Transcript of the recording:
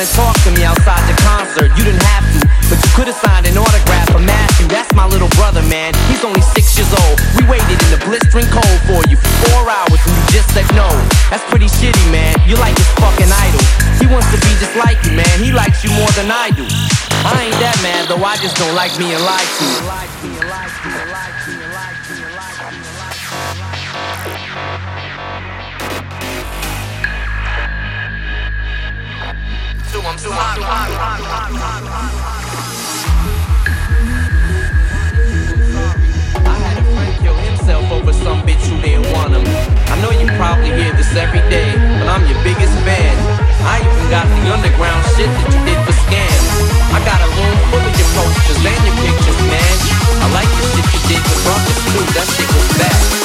and talk to me outside the concert. You didn't have to, but you could've signed an autograph for Matthew. That's my little brother, man. He's only six years old. We waited in the blistering cold for you for four hours and you just said no. That's pretty shitty, man. You're like his fucking idol. He wants to be just like you, man. He likes you more than I do. I ain't that man, though. I just don't like being lied to. Mudança e conversa.